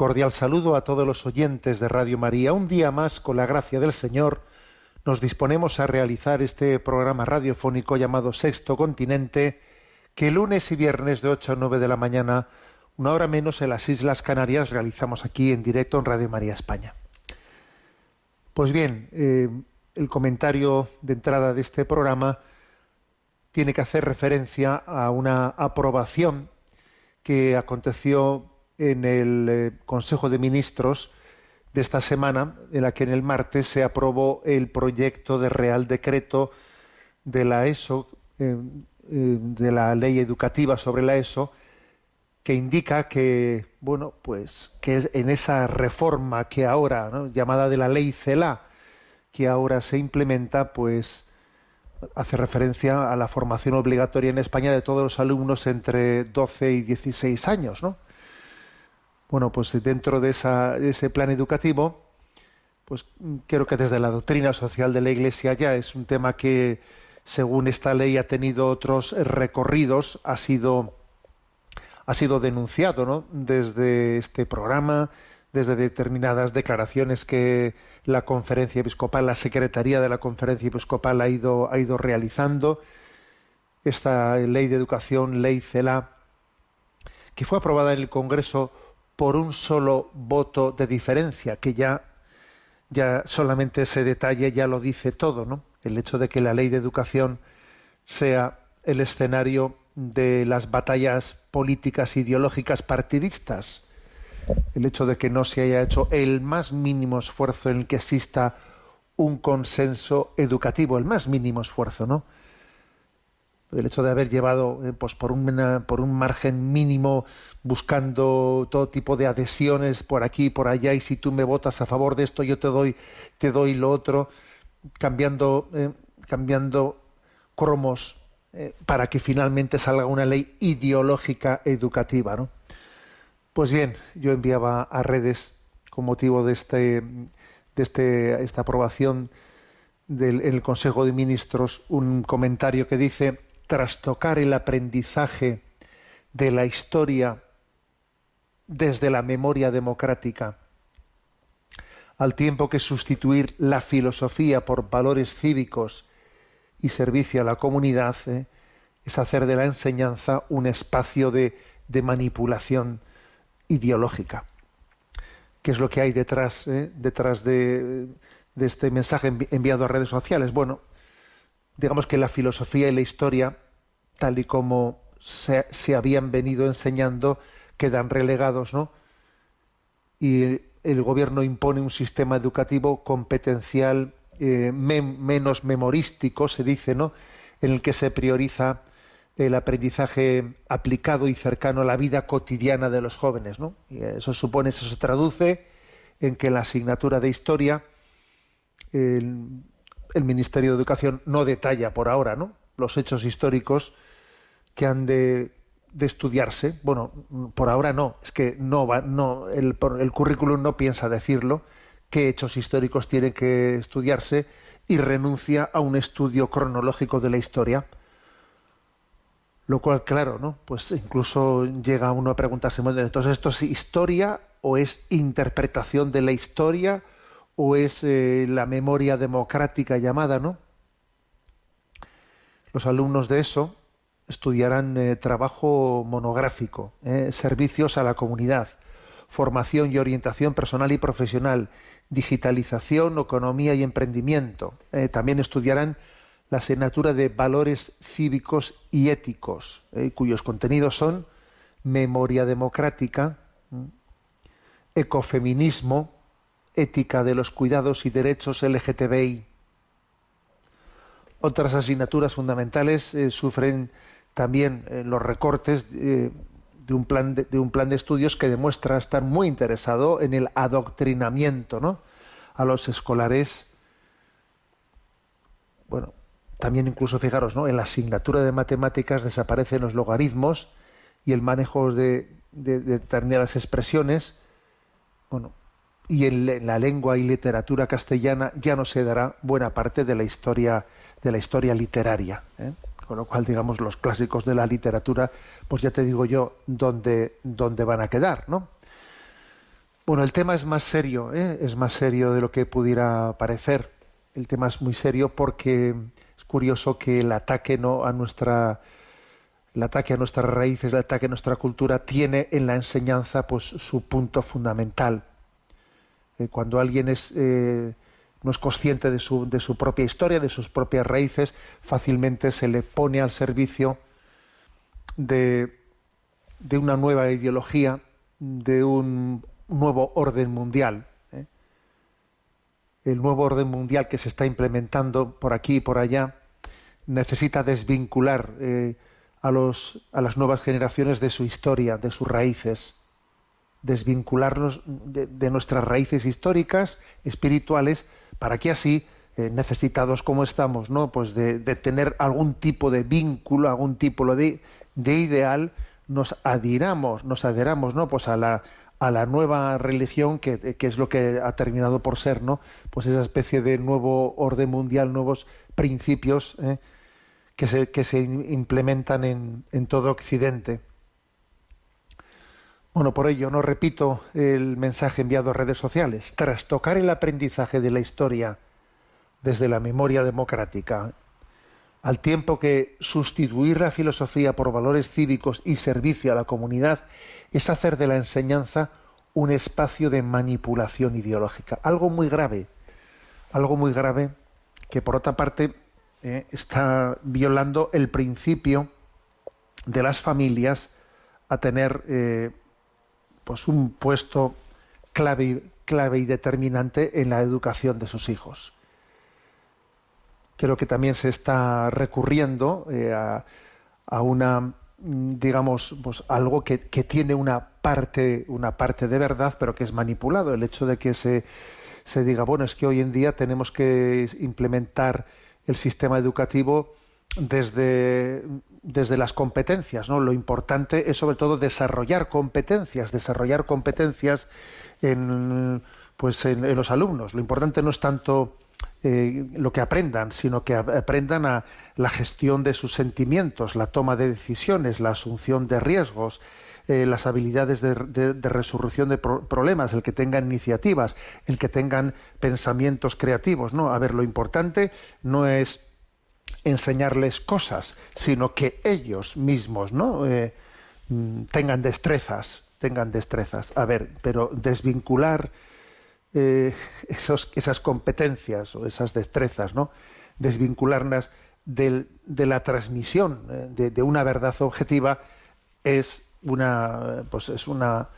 Cordial saludo a todos los oyentes de Radio María. Un día más, con la gracia del Señor, nos disponemos a realizar este programa radiofónico llamado Sexto Continente, que lunes y viernes de 8 a 9 de la mañana, una hora menos en las Islas Canarias, realizamos aquí en directo en Radio María España. Pues bien, eh, el comentario de entrada de este programa tiene que hacer referencia a una aprobación que aconteció en el eh, Consejo de Ministros de esta semana, en la que en el martes se aprobó el proyecto de Real Decreto de la ESO, eh, eh, de la Ley Educativa sobre la ESO, que indica que, bueno, pues que en esa reforma que ahora, llamada de la Ley CELA, que ahora se implementa, pues hace referencia a la formación obligatoria en España de todos los alumnos entre 12 y 16 años, ¿no? Bueno, pues dentro de, ese plan educativo, pues creo que desde la doctrina social de la Iglesia ya es un tema que, según esta ley, ha tenido otros recorridos, ha sido, ha sido denunciado, ¿no? Desde este programa, desde determinadas declaraciones que la conferencia episcopal, la secretaría de la conferencia episcopal ha ido, ha ido realizando. Esta ley de educación, ley CELA, que fue aprobada en el Congreso por un solo voto de diferencia, que ya, ya solamente ese detalle ya lo dice todo, ¿no? El hecho de que la ley de educación sea el escenario de las batallas políticas ideológicas partidistas, el hecho de que no se haya hecho el más mínimo esfuerzo en el que exista un consenso educativo, el más mínimo esfuerzo, ¿no? El hecho de haber llevado eh, pues por por un margen mínimo buscando todo tipo de adhesiones por aquí y por allá y si tú me votas a favor de esto yo te doy te doy lo otro cambiando eh, cambiando cromos eh, para que finalmente salga una ley ideológica educativa ¿no? pues bien yo enviaba a redes con motivo de este de este esta aprobación del, en el Consejo de Ministros un comentario que dice trastocar el aprendizaje de la historia desde la memoria democrática, al tiempo que sustituir la filosofía por valores cívicos y servicio a la comunidad, ¿eh? es hacer de la enseñanza un espacio de, manipulación ideológica. ¿Qué es lo que hay detrás, eh, detrás de, este mensaje envi- enviado a redes sociales? Bueno, digamos que la filosofía y la historia, tal y como se, se habían venido enseñando, quedan relegados, ¿no? Y el gobierno impone un sistema educativo competencial eh, menos memorístico, se dice, ¿no? En el que se prioriza el aprendizaje aplicado y cercano a la vida cotidiana de los jóvenes, ¿no? Eso supone, eso se traduce en que la asignatura de historia el Ministerio de Educación no detalla por ahora, ¿no? Los hechos históricos que han de, de estudiarse. Bueno, por ahora no, es que no va, no, el, el currículum no piensa decirlo, qué hechos históricos tienen que estudiarse y renuncia a un estudio cronológico de la historia. Lo cual, claro, ¿no? Pues incluso llega uno a preguntarse, entonces esto es historia o es interpretación de la historia o es eh, la memoria democrática llamada, ¿no? Los alumnos de eso, estudiarán eh, trabajo monográfico, eh, servicios a la comunidad, formación y orientación personal y profesional, digitalización, economía y emprendimiento. También estudiarán la asignatura de valores cívicos y éticos, cuyos contenidos son memoria democrática, ecofeminismo, ética de los cuidados y derechos LGTBI. Otras asignaturas fundamentales sufren también eh, los recortes eh, de, un plan de, un plan de estudios que demuestra estar muy interesado en el adoctrinamiento ¿no? a los escolares. Bueno, también incluso fijaros, ¿no? en la asignatura de matemáticas desaparecen los logaritmos y el manejo de, determinadas expresiones. Bueno, y en, la lengua y literatura castellana ya no se dará buena parte de la historia de la historia literaria. ¿eh? con lo cual, digamos, los clásicos de la literatura, pues ya te digo yo, dónde, dónde van a quedar, ¿no? Bueno, el tema es más serio, ¿eh? es más serio de lo que pudiera parecer. El tema es muy serio porque es curioso que el ataque ¿no? a nuestra el ataque a nuestras raíces, el ataque a nuestra cultura tiene en la enseñanza pues su punto fundamental. Eh, cuando alguien eh, no es consciente de su, propia historia, de sus propias raíces, fácilmente se le pone al servicio de, una nueva ideología, de un nuevo orden mundial. ¿eh? El nuevo orden mundial que se está implementando por aquí y por allá necesita desvincular a las nuevas generaciones de su historia, de sus raíces desvincularnos de, nuestras raíces históricas, espirituales, para que así, eh, necesitados como estamos, ¿no? Pues de, tener algún tipo de vínculo, algún tipo de, de ideal, nos adhiramos, nos adheramos, ¿no? Pues a la, a la nueva religión que, que, es lo que ha terminado por ser, ¿no? Pues esa especie de nuevo orden mundial, nuevos principios ¿eh? que, se, que se implementan en, en todo Occidente. Bueno, por ello no repito el mensaje enviado a redes sociales. Tras tocar el aprendizaje de la historia desde la memoria democrática, al tiempo que sustituir la filosofía por valores cívicos y servicio a la comunidad es hacer de la enseñanza un espacio de manipulación ideológica. Algo muy grave, algo muy grave que por otra parte eh, está violando el principio de las familias a tener eh, pues un puesto clave, clave y determinante en la educación de sus hijos. Creo que también se está recurriendo eh, a, una digamos pues algo que, tiene una parte una parte de verdad pero que es manipulado el hecho de que se, se diga bueno es que hoy en día tenemos que implementar el sistema educativo desde, desde las competencias, ¿no? Lo importante es sobre todo desarrollar competencias, desarrollar competencias en, pues en, los alumnos. Lo importante no es tanto eh, lo que aprendan, sino que aprendan a la gestión de sus sentimientos, la toma de decisiones, la asunción de riesgos, eh, las habilidades de, resolución de problemas, el que tengan iniciativas, el que tengan pensamientos creativos. No, a ver, lo importante no es enseñarles cosas, sino que ellos mismos, ¿no? Eh, mm, tengan destrezas, tengan destrezas. A ver, pero desvincular eh, esos, esas competencias o esas destrezas, ¿no? Desvincularlas de la transmisión eh, de, de, una verdad objetiva es una, pues es una,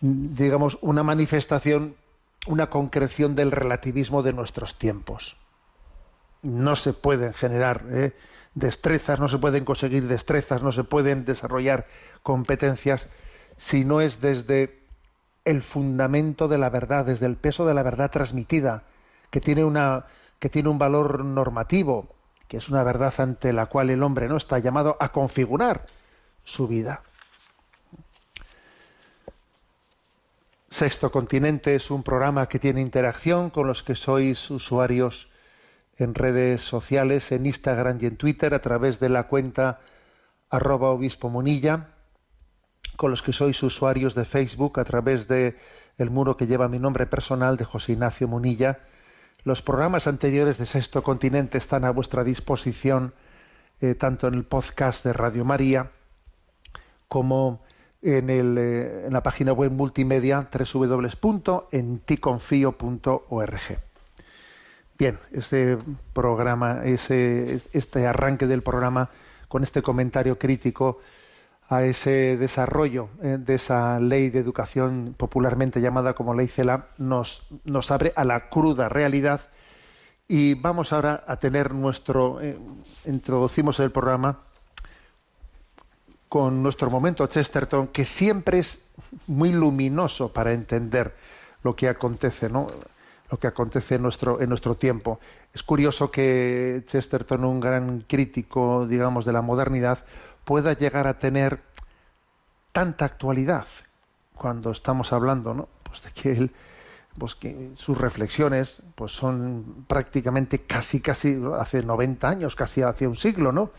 digamos, una manifestación, una concreción del relativismo de nuestros tiempos no se pueden generar ¿eh? destrezas, no se pueden conseguir destrezas, no se pueden desarrollar competencias si no es desde el fundamento de la verdad, desde el peso de la verdad transmitida, que tiene una que tiene un valor normativo, que es una verdad ante la cual el hombre no está llamado a configurar su vida. Sexto Continente es un programa que tiene interacción con los que sois usuarios en redes sociales, en Instagram y en Twitter, a través de la cuenta arroba obispo monilla, con los que sois usuarios de Facebook, a través de muro que lleva mi nombre personal de José Ignacio Munilla. Los programas anteriores de Sexto Continente están a vuestra disposición eh, tanto en el podcast de Radio María como en, eh, en la página web multimedia www.enticonfio.org. Bien, este programa, ese, este arranque del programa con este comentario crítico a ese desarrollo eh, de esa ley de educación popularmente llamada como ley CELA nos, abre a la cruda realidad y vamos ahora a tener nuestro eh, introducimos el programa con nuestro momento Chesterton que siempre es muy luminoso para entender lo que acontece, ¿no? Lo que acontece en nuestro, en nuestro tiempo. Es curioso que Chesterton, un gran crítico, digamos, de la modernidad, pueda llegar a tener tanta actualidad cuando estamos hablando, ¿no? Pues de que él, pues que sus reflexiones, pues son prácticamente casi, casi hace 90 años, casi hace un siglo, ¿no?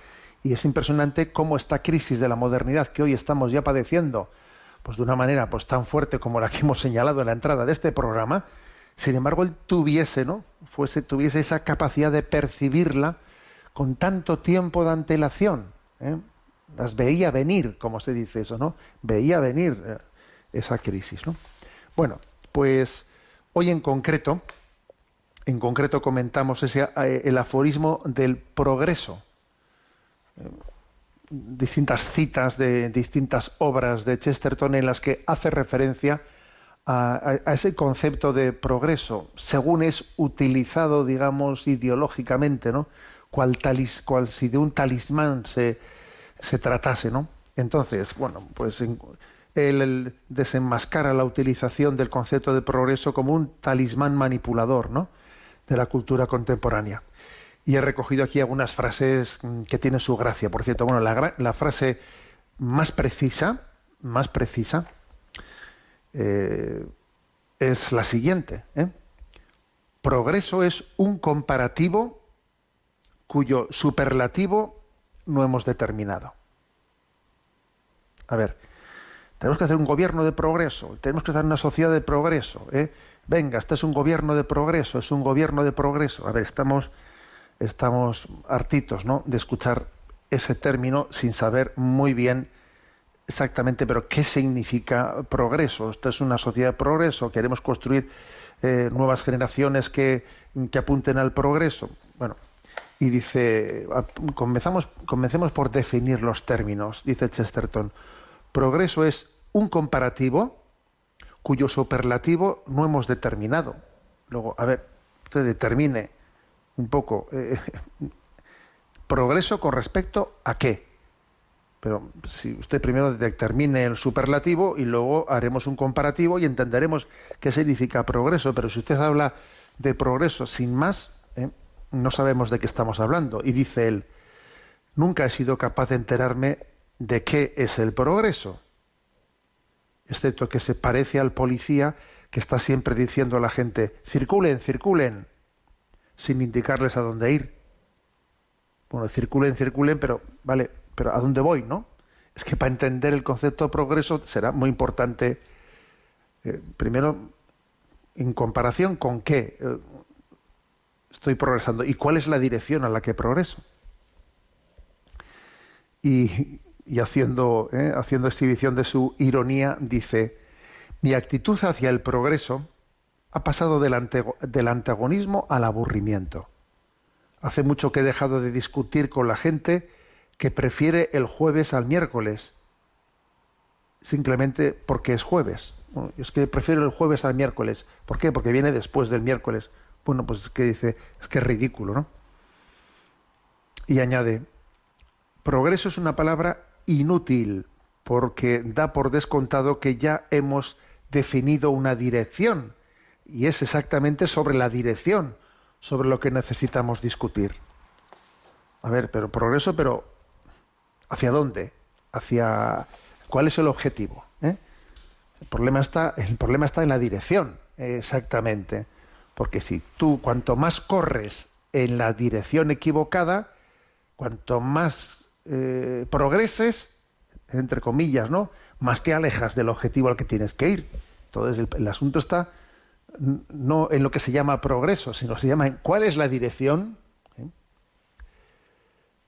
Y es impresionante cómo esta crisis de la modernidad que hoy estamos ya padeciendo, pues de una manera pues tan fuerte como la que hemos señalado en la entrada de este programa, sin embargo él tuviese, ¿no? Fuese, tuviese esa capacidad de percibirla con tanto tiempo de antelación. ¿eh? las veía venir, como se dice eso, ¿no? Veía venir eh, esa crisis, ¿no? Bueno, pues hoy en concreto, en concreto comentamos ese, eh, el aforismo del progreso. Distintas citas de distintas obras de Chesterton en las que hace referencia a, ese concepto de progreso, según es utilizado, digamos, ideológicamente, ¿no? Cual, talis, cual si de un talismán se, se tratase, ¿no? Entonces, bueno, pues él, desenmascara la utilización del concepto de progreso como un talismán manipulador, ¿no? De la cultura contemporánea. Y he recogido aquí algunas frases mm, que tienen su gracia. Por cierto, bueno, la, frase más precisa, más precisa, eh, es la siguiente. ¿eh? Progreso es un comparativo cuyo superlativo no hemos determinado. A ver, tenemos que hacer un gobierno de progreso, tenemos que hacer una sociedad de progreso. ¿eh? Venga, este es un gobierno de progreso, es un gobierno de progreso. A ver, estamos, estamos hartitos ¿no? de escuchar ese término sin saber muy bien exactamente, pero qué significa progreso. Esto es una sociedad de progreso, queremos construir eh, nuevas generaciones que, que apunten al progreso. Bueno, y dice, comenzamos, comencemos por definir los términos, dice Chesterton. Progreso es un comparativo cuyo superlativo no hemos determinado. Luego, a ver, usted determine un poco eh, progreso con respecto a qué. Pero si usted primero determine el superlativo y luego haremos un comparativo y entenderemos qué significa progreso. Pero si usted habla de progreso sin más, ¿eh? no sabemos de qué estamos hablando. Y dice él, nunca he sido capaz de enterarme de qué es el progreso, excepto que se parece al policía que está siempre diciendo a la gente, circulen, circulen, sin indicarles a dónde ir. Bueno, circulen, circulen, pero vale, pero ¿a dónde voy, no? Es que para entender el concepto de progreso será muy importante, eh, primero, en comparación con qué. Eh, estoy progresando y cuál es la dirección a la que progreso. Y, haciendo, ¿eh? haciendo exhibición de su ironía, dice, mi actitud hacia el progreso ha pasado del, del antagonismo al aburrimiento. Hace mucho que he dejado de discutir con la gente que prefiere el jueves al miércoles, simplemente porque es jueves. es que prefiero el jueves al miércoles. ¿Por qué? Porque viene después del miércoles. Bueno, pues es que dice, es que es ridículo, ¿no? Y añade, progreso es una palabra inútil porque da por descontado que ya hemos definido una dirección y es exactamente sobre la dirección sobre lo que necesitamos discutir. A ver, pero progreso, pero ¿hacia dónde? ¿Hacia cuál es el objetivo? ¿Eh? El problema está, el problema está en la dirección, exactamente. Porque si tú cuanto más corres en la dirección equivocada, cuanto más eh, progreses, entre comillas, ¿no? Más te alejas del objetivo al que tienes que ir. Entonces el, asunto está no en lo que se llama progreso, sino se llama en cuál es la dirección. ¿eh?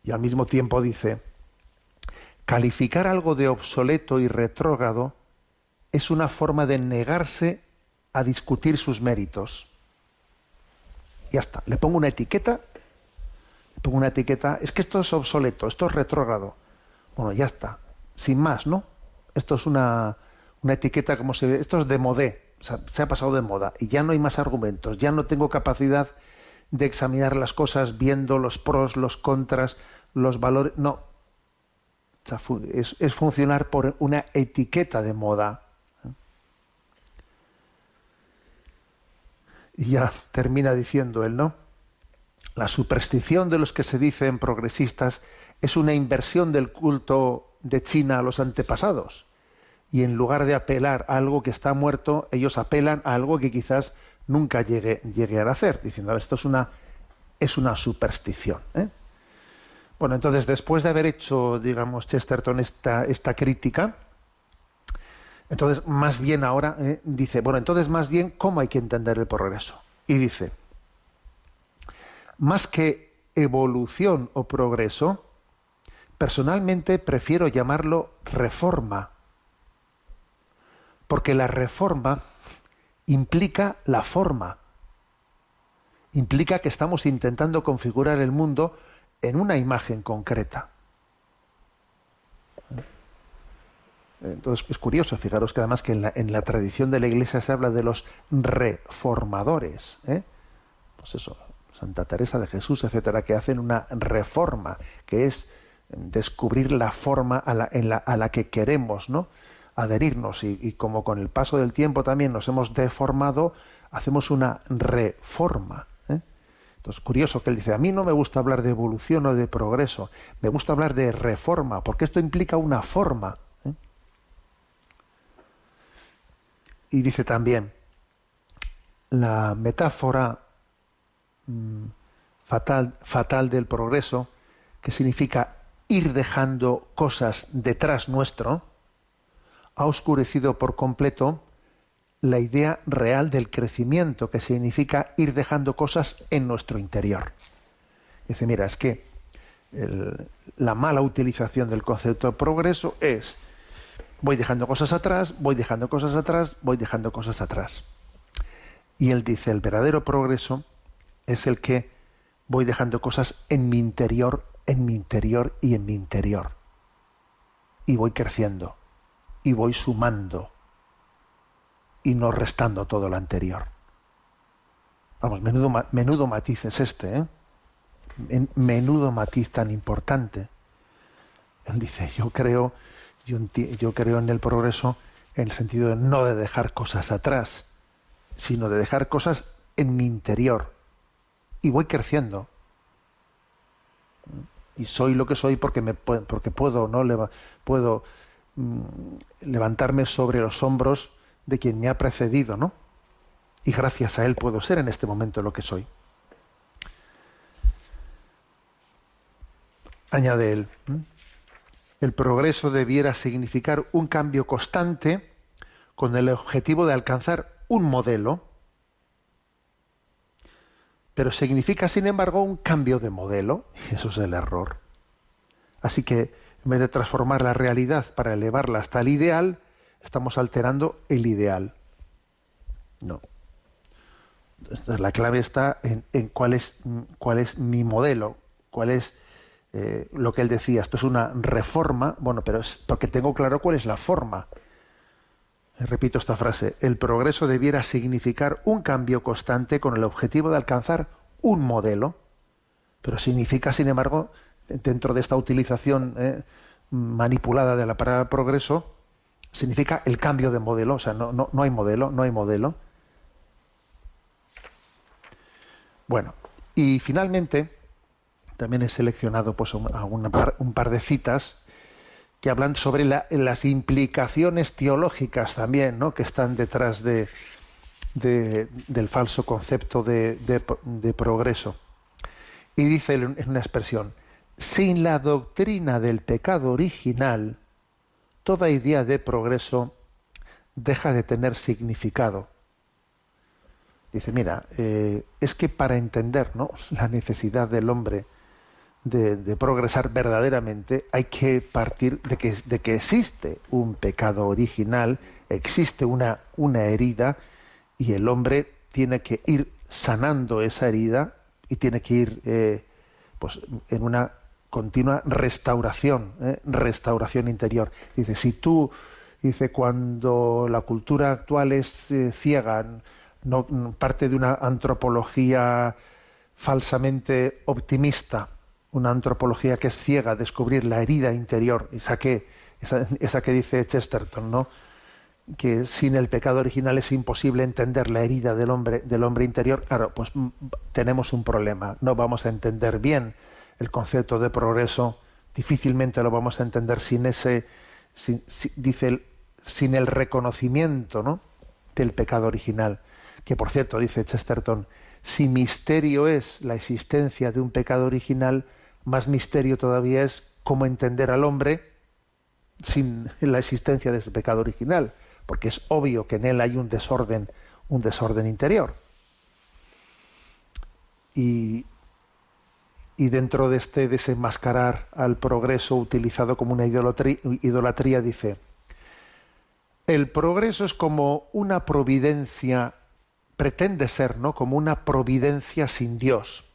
Y al mismo tiempo dice, calificar algo de obsoleto y retrógrado es una forma de negarse a discutir sus méritos. Ya está, le pongo una etiqueta, le pongo una etiqueta, es que esto es obsoleto, esto es retrógrado. Bueno, ya está, sin más, ¿no? Esto es una, una etiqueta como se ve, esto es de modé, se ha pasado de moda y ya no hay más argumentos, ya no tengo capacidad de examinar las cosas viendo los pros, los contras, los valores, no. Es, funcionar por una etiqueta de moda. Y ya termina diciendo él, ¿no? La superstición de los que se dicen progresistas es una inversión del culto de China a los antepasados. Y en lugar de apelar a algo que está muerto, ellos apelan a algo que quizás nunca llegue, llegue a nacer, diciendo, "A ver, esto es una, es una superstición. ¿eh?". Bueno, entonces, después de haber hecho, digamos, Chesterton esta, esta crítica, entonces, más bien ahora eh, dice, bueno, entonces más bien, ¿cómo hay que entender el progreso? Y dice, más que evolución o progreso, personalmente prefiero llamarlo reforma, porque la reforma implica la forma, implica que estamos intentando configurar el mundo en una imagen concreta. Entonces es curioso, fijaros que además que en la, tradición de la Iglesia se habla de los reformadores, ¿eh? pues eso, Santa Teresa de Jesús, etcétera, que hacen una reforma, que es descubrir la forma a la, en la, a la que queremos, ¿no? adherirnos y como con el paso del tiempo también nos hemos deformado, hacemos una reforma. Entonces, curioso que él dice, a mí no me gusta hablar de evolución o de progreso, me gusta hablar de reforma, porque esto implica una forma. ¿eh? Y dice también, la metáfora mm, fatal, fatal del progreso, que significa ir dejando cosas detrás nuestro, ha oscurecido por completo la idea real del crecimiento, que significa ir dejando cosas en nuestro interior. Dice, mira, es que la mala utilización del concepto de progreso es voy dejando cosas atrás, voy dejando cosas atrás, voy dejando cosas atrás. Y él dice, el verdadero progreso es el que voy dejando cosas en mi interior, en mi interior y en mi interior. Y voy creciendo, y voy sumando, y no restando todo lo anterior. Vamos, menudo, menudo matiz es este, ¿eh? Men- Menudo matiz tan importante. Él dice, yo creo, yo, yo creo en el progreso en el sentido de no de dejar cosas atrás, sino de dejar cosas en mi interior. Y voy creciendo. Y soy lo que soy porque me porque puedo, ¿no? Puedo mm, levantarme sobre los hombros de quien me ha precedido, ¿no? Y gracias a él puedo ser en este momento lo que soy. Añade él. El progreso debiera significar un cambio constante con el objetivo de alcanzar un modelo, pero significa, sin embargo, un cambio de modelo, y eso es el error. Así que, en vez de transformar la realidad para elevarla hasta el ideal, estamos alterando el ideal. No. La clave está en, cuál, es, cuál es mi modelo, cuál es eh, lo que él decía. Esto es una reforma, bueno, pero es porque tengo claro cuál es la forma. Eh, Repito esta frase, el progreso debiera significar un cambio constante con el objetivo de alcanzar un modelo, pero significa, sin embargo, dentro de esta utilización eh, manipulada de la palabra progreso, significa el cambio de modelo, o sea, no, no, no hay modelo, no hay modelo. Bueno, y finalmente, también he seleccionado pues, un, un par, de citas que hablan sobre la- las implicaciones teológicas también, ¿no? que están detrás de, de- del falso concepto de, de- progreso. Y dice en una expresión, sin la doctrina del pecado original, toda idea de progreso deja de tener significado. Dice, mira, eh, es que para entender ¿no? la necesidad del hombre de, progresar verdaderamente, hay que partir de que, existe un pecado original, existe una, una herida, y el hombre tiene que ir sanando esa herida y tiene que ir eh, pues, en una continua restauración, ¿eh? restauración interior. Dice, si tú, dice, cuando la cultura actual es eh, ciega, no, parte de una antropología falsamente optimista, una antropología que es ciega, descubrir la herida interior, esa que, esa, que dice Chesterton, ¿no? que sin el pecado original es imposible entender la herida del hombre, del hombre interior, claro, pues mm, tenemos un problema. No vamos a entender bien el concepto de progreso, difícilmente lo vamos a entender sin ese, dice, sin el reconocimiento ¿no? del pecado original. Que por cierto, dice Chesterton, si misterio es la existencia de un pecado original, más misterio todavía es cómo entender al hombre sin la existencia de ese pecado original porque es obvio que en él hay un desorden, un desorden interior. Y, dentro de este desenmascarar al progreso utilizado como una idolatría, idolatría dice, el progreso es como una providencia, pretende ser, ¿no? Como una providencia sin Dios.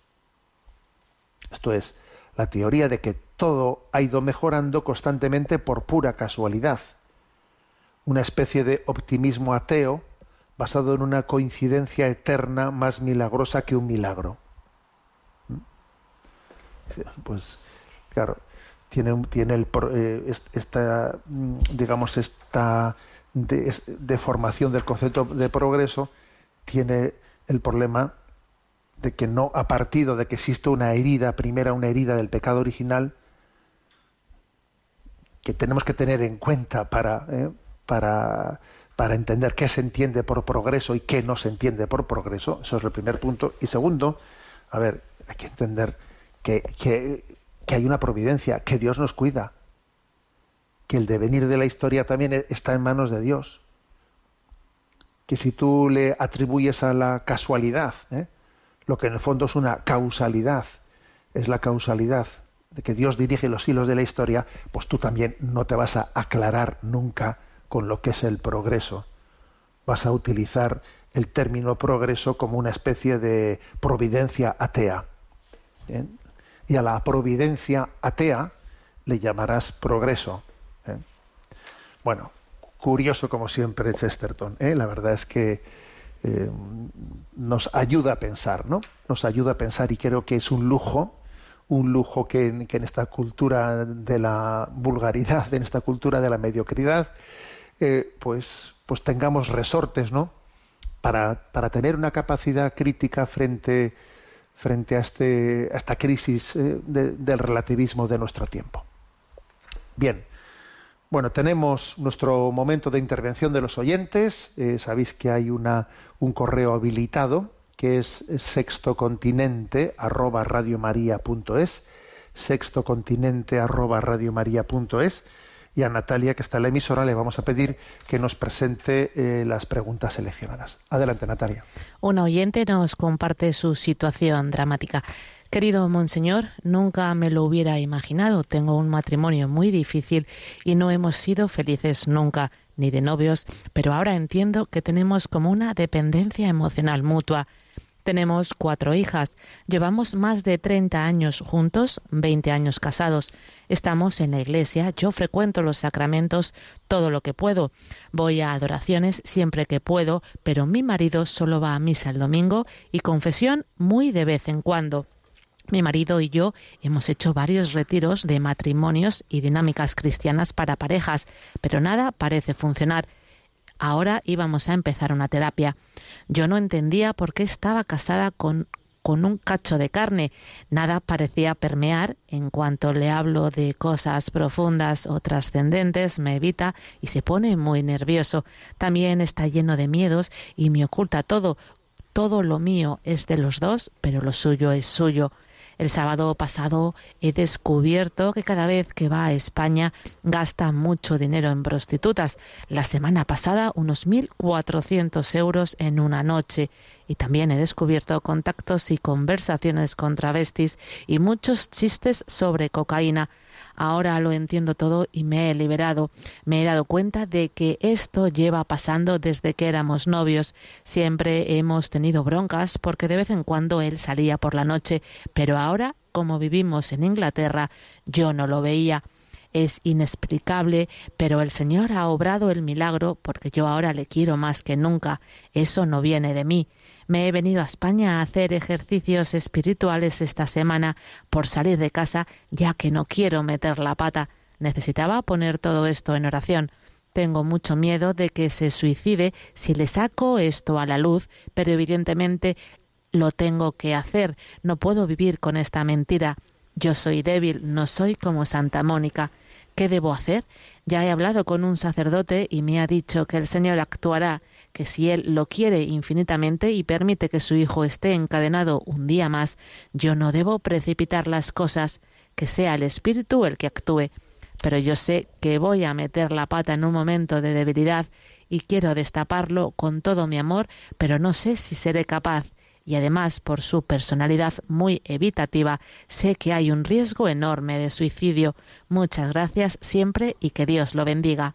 Esto es, la teoría de que todo ha ido mejorando constantemente por pura casualidad una especie de optimismo ateo basado en una coincidencia eterna más milagrosa que un milagro. Pues, claro, tiene, tiene el, eh, esta, mm, digamos, esta deformación del concepto de progreso, tiene el problema de que no, a partir de que existe una herida, primera una herida del pecado original, que tenemos que tener en cuenta para, eh, para, para entender qué se entiende por progreso y qué no se entiende por progreso. Eso es el primer punto. Y segundo, a ver, hay que entender que, que, hay una providencia, que Dios nos cuida, que el devenir de la historia también está en manos de Dios. Que si tú le atribuyes a la casualidad, ¿eh? lo que en el fondo es una causalidad, es la causalidad de que Dios dirige los hilos de la historia, pues tú también no te vas a aclarar nunca con lo que es el progreso. Vas a utilizar el término progreso como una especie de providencia atea. Y a la providencia atea le llamarás progreso. ¿eh? Bueno, curioso como siempre Chesterton. ¿eh? La verdad es que eh, nos ayuda a pensar, ¿no? Nos ayuda a pensar y creo que es un lujo, un lujo que, en esta cultura de la vulgaridad, en esta cultura de la mediocridad, pues, pues tengamos resortes, ¿no? Para, para, tener una capacidad crítica frente, frente a, este, a esta crisis eh, del relativismo de nuestro tiempo. Bien, bueno, tenemos nuestro momento de intervención de los oyentes. Eh, sabéis que hay una, un correo habilitado que es sextocontinente arroba sextocontinente arroba y a Natalia, que está en la emisora, le vamos a pedir que nos presente eh, las preguntas seleccionadas. Adelante, Natalia. Un oyente nos comparte su situación dramática. Querido Monseñor, nunca me lo hubiera imaginado. Tengo un matrimonio muy difícil y no hemos sido felices nunca, ni de novios, pero ahora entiendo que tenemos como una dependencia emocional mutua. Tenemos cuatro hijas. Llevamos más de 30 años juntos, 20 años casados. Estamos en la iglesia, yo frecuento los sacramentos todo lo que puedo. Voy a adoraciones siempre que puedo, pero mi marido solo va a misa el domingo y confesión muy de vez en cuando. Mi marido y yo hemos hecho varios retiros de matrimonios y dinámicas cristianas para parejas, pero nada parece funcionar. Ahora íbamos a empezar una terapia. Yo no entendía por qué estaba casada con con un cacho de carne. Nada parecía permear. En cuanto le hablo de cosas profundas o trascendentes, me evita y se pone muy nervioso. También está lleno de miedos y me oculta todo. Todo lo mío es de los dos, pero lo suyo es suyo. El sábado pasado he descubierto que cada vez que va a España gasta mucho dinero en prostitutas. La semana pasada unos 1.400 euros en una noche. Y también he descubierto contactos y conversaciones con travestis y muchos chistes sobre cocaína. Ahora lo entiendo todo y me he liberado. Me he dado cuenta de que esto lleva pasando desde que éramos novios. Siempre hemos tenido broncas porque de vez en cuando él salía por la noche, pero ahora, como vivimos en Inglaterra, yo no lo veía es inexplicable, pero el Señor ha obrado el milagro porque yo ahora le quiero más que nunca. Eso no viene de mí. Me he venido a España a hacer ejercicios espirituales esta semana por salir de casa, ya que no quiero meter la pata. Necesitaba poner todo esto en oración. Tengo mucho miedo de que se suicide si le saco esto a la luz, pero evidentemente lo tengo que hacer. No puedo vivir con esta mentira. Yo soy débil, no soy como Santa Mónica. ¿Qué debo hacer? Ya he hablado con un sacerdote y me ha dicho que el Señor actuará, que si Él lo quiere infinitamente y permite que su hijo esté encadenado un día más, yo no debo precipitar las cosas, que sea el Espíritu el que actúe. Pero yo sé que voy a meter la pata en un momento de debilidad y quiero destaparlo con todo mi amor, pero no sé si seré capaz y además por su personalidad muy evitativa, sé que hay un riesgo enorme de suicidio. Muchas gracias siempre y que Dios lo bendiga.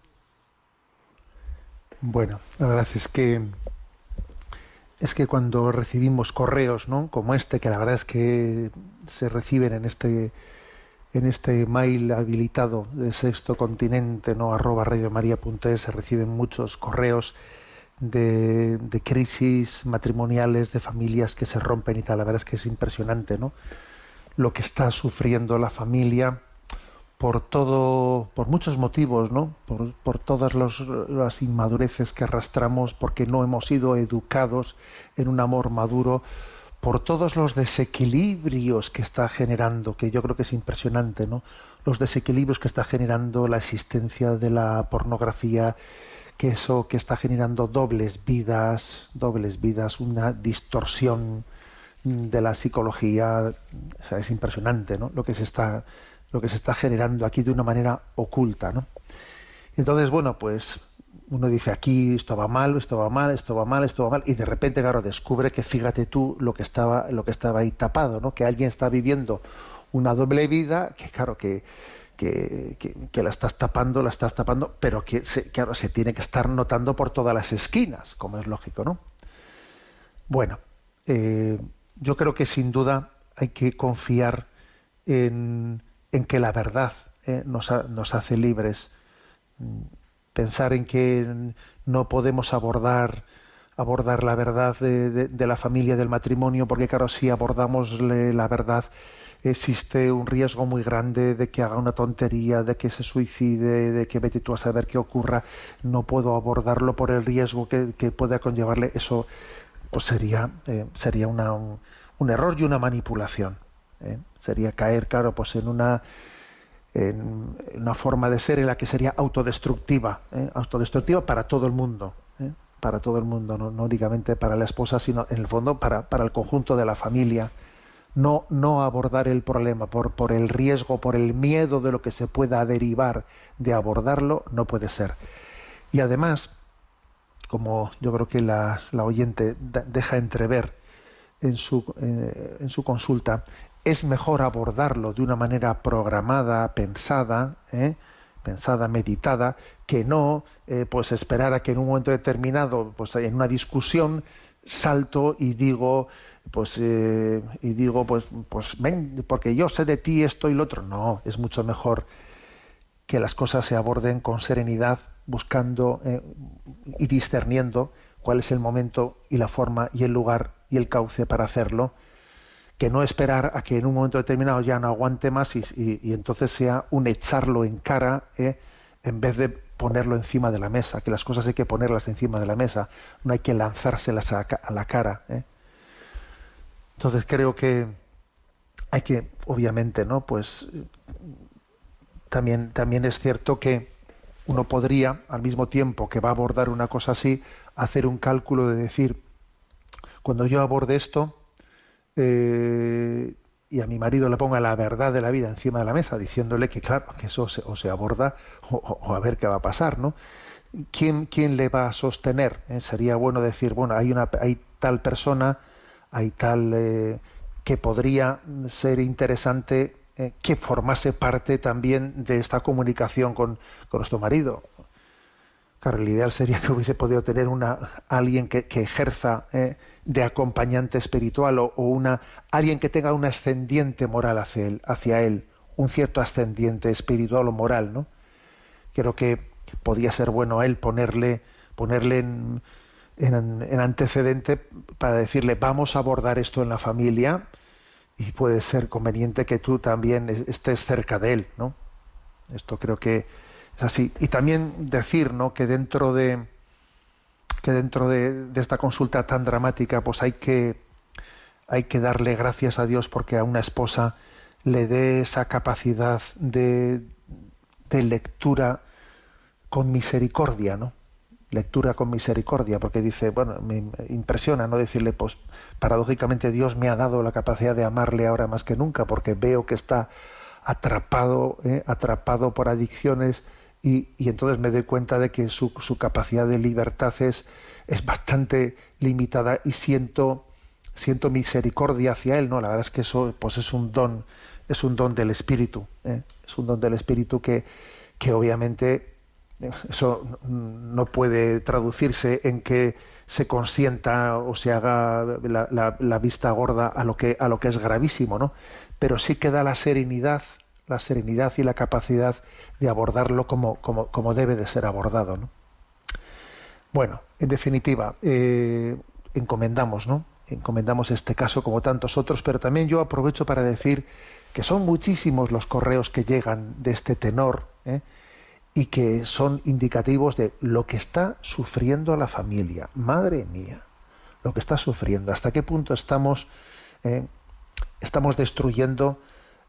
Bueno, la verdad es que es que cuando recibimos correos, ¿no? Como este, que la verdad es que se reciben en este en este mail habilitado de Sexto Continente, no arroba radiomaria.es, se reciben muchos correos de, de, crisis matrimoniales, de familias que se rompen y tal. La verdad es que es impresionante, ¿no? Lo que está sufriendo la familia por todo, por muchos motivos, ¿no? Por, todas las inmadureces que arrastramos, porque no hemos sido educados en un amor maduro, por todos los desequilibrios que está generando, que yo creo que es impresionante, ¿no? Los desequilibrios que está generando la existencia de la pornografía, que eso que está generando dobles vidas, dobles vidas, una distorsión de la psicología, es impresionante, ¿no? Lo que se está lo que se está generando aquí de una manera oculta, ¿no? Entonces, bueno, pues uno dice aquí esto va mal, esto va mal, esto va mal, esto va mal, y de repente, claro, descubre que fíjate tú lo que estaba, lo que estaba ahí tapado, ¿no? Que alguien está viviendo una doble vida, que claro, que, que, la estás tapando, la estás tapando, pero que se, claro, se tiene que estar notando por todas las esquinas, como es lógico, ¿no? Bueno, eh, yo creo que sin duda hay que confiar en, en que la verdad eh, nos, ha, nos, hace libres. Pensar en que no podemos abordar abordar la verdad de, de, la familia del matrimonio, porque claro, si abordamos la verdad existe un riesgo muy grande de que haga una tontería, de que se suicide, de que vete tú a saber qué ocurra, no puedo abordarlo por el riesgo que, que pueda conllevarle, eso pues sería, eh, sería un, un, error y una manipulación. ¿eh? Sería caer, claro, pues en una en una forma de ser en la que sería autodestructiva, ¿eh? autodestructiva para todo el mundo, ¿eh? para todo el mundo, no, no únicamente para la esposa, sino en el fondo para, para el conjunto de la familia no, no abordar el problema por, por el riesgo, por el miedo de lo que se pueda derivar de abordarlo, no puede ser. Y además, como yo creo que la, oyente deja entrever en su, eh, en su consulta, es mejor abordarlo de una manera programada, pensada, ¿eh? pensada, meditada, que no eh, pues esperar a que en un momento determinado, pues en una discusión, salto y digo pues eh, y digo pues pues ven porque yo sé de ti esto y lo otro no es mucho mejor que las cosas se aborden con serenidad buscando y discerniendo cuál es el momento y la forma y el lugar y el cauce para hacerlo que no esperar a que en un momento determinado ya no aguante más y, y, entonces sea un echarlo en cara eh, en vez de ponerlo encima de la mesa que las cosas hay que ponerlas encima de la mesa no hay que lanzárselas a, a la cara ¿eh? Entonces creo que hay que, obviamente, ¿no? Pues también, también es cierto que uno podría, al mismo tiempo que va a abordar una cosa así, hacer un cálculo de decir, cuando yo aborde esto, eh, y a mi marido le ponga la verdad de la vida encima de la mesa, diciéndole que claro, que eso se, o se aborda o, a ver qué va a pasar, ¿no? ¿Quién, quién le va a sostener? ¿Eh? Sería bueno decir, bueno, hay, una, hay tal persona, hay tal eh, que podría ser interesante que formase parte también de esta comunicación con, con nuestro marido. Claro, el ideal sería que hubiese podido tener una alguien que, ejerza eh, de acompañante espiritual o, una alguien que tenga un ascendiente moral hacia él, hacia él, un cierto ascendiente espiritual o moral, ¿no? Creo que podía ser bueno a él ponerle ponerle en, en antecedente para decirle vamos a abordar esto en la familia y puede ser conveniente que tú también estés cerca de él, ¿no? Esto creo que es así. Y también decir, ¿no? Que dentro de que dentro de, esta consulta tan dramática, pues hay que hay que darle gracias a Dios porque a una esposa le dé esa capacidad de, de lectura con misericordia, ¿no? Lectura con misericordia, porque dice, bueno, me impresiona no decirle, pues paradójicamente Dios me ha dado la capacidad de amarle ahora más que nunca, porque veo que está atrapado, ¿eh? atrapado por adicciones y, entonces me doy cuenta de que su, capacidad de libertad es, es bastante limitada y siento, siento misericordia hacia él, ¿no? La verdad es que eso pues es un don, es un don del Espíritu, ¿eh? es un don del Espíritu que, que obviamente eso no puede traducirse en que se consienta o se haga la, la, la, vista gorda a lo que a lo que es gravísimo, ¿no? Pero sí queda la serenidad, la serenidad y la capacidad de abordarlo como, como, como debe de ser abordado, ¿no? Bueno, en definitiva, eh, encomendamos, ¿no? Encomendamos este caso como tantos otros, pero también yo aprovecho para decir que son muchísimos los correos que llegan de este tenor, ¿eh? y que son indicativos de lo que está sufriendo la familia. Madre mía, lo que está sufriendo. ¿Hasta qué punto estamos, eh, estamos destruyendo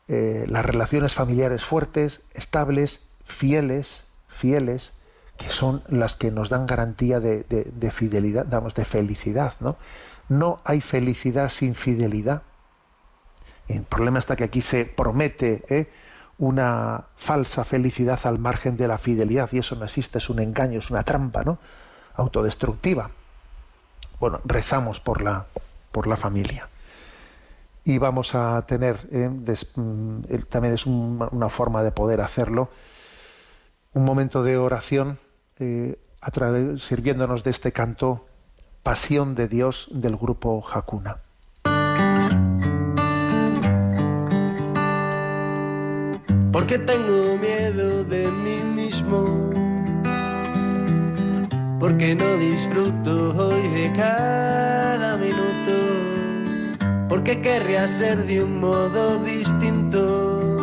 eh, las relaciones familiares fuertes, estables, fieles, fieles, que son las que nos dan garantía de, de, de fidelidad, damos, de felicidad, ¿no? No hay felicidad sin fidelidad. El problema está que aquí se promete, ¿eh? una falsa felicidad al margen de la fidelidad y eso no existe, es un engaño, es una trampa, ¿no? autodestructiva. Bueno, rezamos por la por la familia. Y vamos a tener, eh, des, también es un, una forma de poder hacerlo, un momento de oración eh, a través, sirviéndonos de este canto Pasión de Dios del grupo Hakuna. porque tengo miedo de mí mismo, porque no disfruto hoy de cada minuto, porque querría ser de un modo distinto,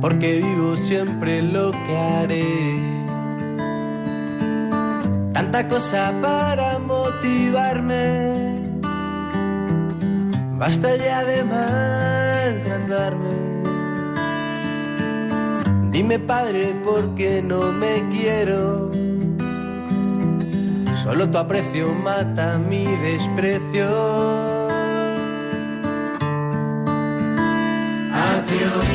porque vivo siempre lo que haré. Tanta cosa para motivarme, basta ya de maltratarme. Dime padre, ¿por qué no me quiero? Solo tu aprecio mata mi desprecio. you.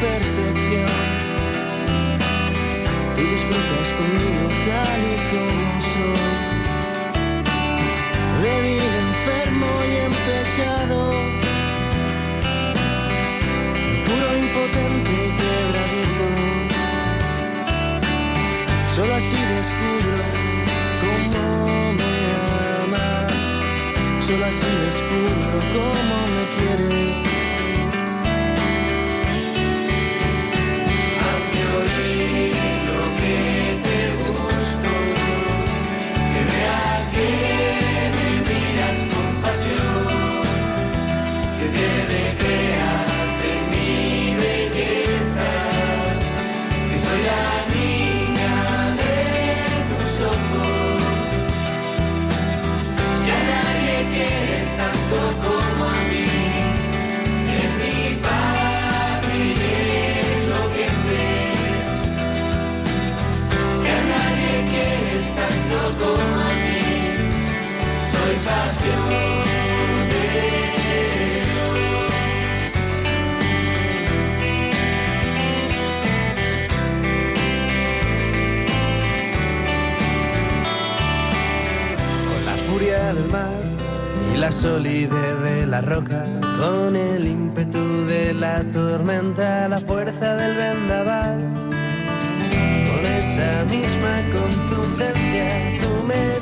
Perfección. Tú disfrutas conmigo tal y como soy. Débil, enfermo y en pecado. Puro, impotente y quebradizo. Solo así descubro cómo me solo así descubro cómo me quiere. Del mar y la solidez de la roca, con el ímpetu de la tormenta, la fuerza del vendaval, con esa misma contundencia, tú me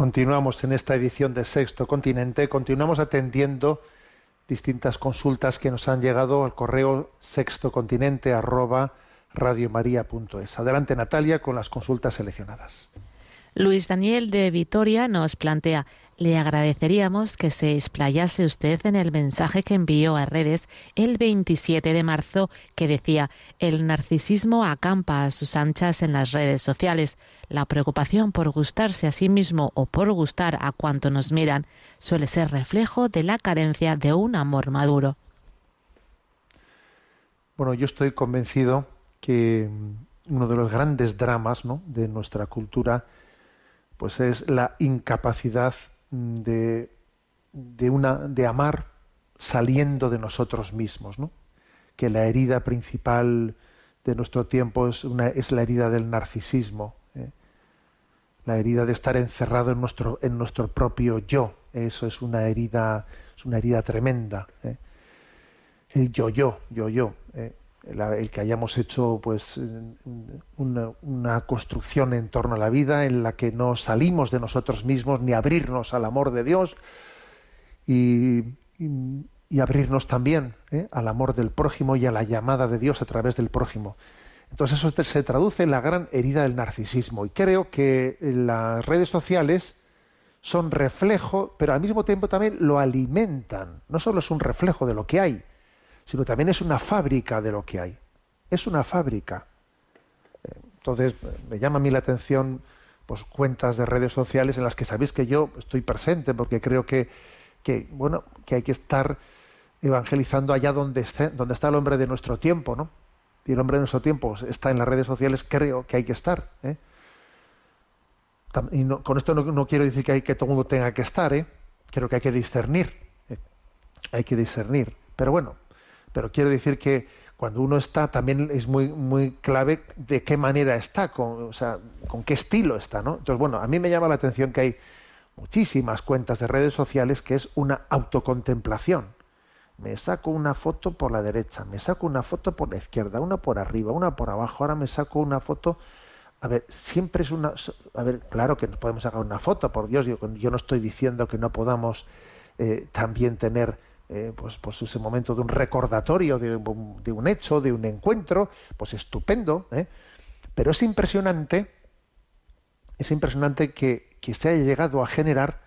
Continuamos en esta edición de Sexto Continente, continuamos atendiendo distintas consultas que nos han llegado al correo sextocontinente arroba radiomaria.es. Adelante Natalia con las consultas seleccionadas. Luis Daniel de Vitoria nos plantea, le agradeceríamos que se explayase usted en el mensaje que envió a redes el 27 de marzo que decía, el narcisismo acampa a sus anchas en las redes sociales. La preocupación por gustarse a sí mismo o por gustar a cuanto nos miran suele ser reflejo de la carencia de un amor maduro. Bueno, yo estoy convencido que uno de los grandes dramas ¿no? de nuestra cultura pues es la incapacidad de, de, una, de amar saliendo de nosotros mismos, ¿no? que la herida principal de nuestro tiempo es, una, es la herida del narcisismo, ¿eh? la herida de estar encerrado en nuestro, en nuestro propio yo. Eso es una herida, es una herida tremenda. ¿eh? El yo-yo, yo-yo. El, que hayamos hecho pues una, construcción en torno a la vida en la que no salimos de nosotros mismos ni abrirnos al amor de Dios y abrirnos también ¿eh? al amor del prójimo y a la llamada de Dios a través del prójimo. Entonces eso se traduce en la gran herida del narcisismo y creo que las redes sociales son reflejo, pero al mismo tiempo también lo alimentan. No solo es un reflejo de lo que hay, sino también es una fábrica de lo que hay. Es una fábrica. Entonces, me llama a mí la atención pues, cuentas de redes sociales en las que sabéis que yo estoy presente porque creo que, que bueno, que hay que estar evangelizando allá donde, esté, donde está el hombre de nuestro tiempo, ¿no? Y el hombre de nuestro tiempo está en las redes sociales, creo que hay que estar. ¿eh? Y no, con esto no, no, quiero decir que, hay, que todo el mundo tenga que estar, ¿eh? creo que hay que discernir. ¿eh? Hay que discernir. Pero bueno, pero quiero decir que cuando uno está también es muy muy clave de qué manera está, con, o sea, con qué estilo está, ¿no? Entonces, bueno, a mí me llama la atención que hay muchísimas cuentas de redes sociales que es una autocontemplación. Me saco una foto por la derecha, me saco una foto por la izquierda, una por arriba, una por abajo, ahora me saco una foto a ver, siempre es una... A ver, claro que nos podemos sacar una foto, por Dios, yo, yo no estoy diciendo que no podamos eh, también tener eh, pues, pues ese momento de un recordatorio de, de, un hecho, de un encuentro, pues estupendo, ¿eh? pero es impresionante, es impresionante que, se haya llegado a generar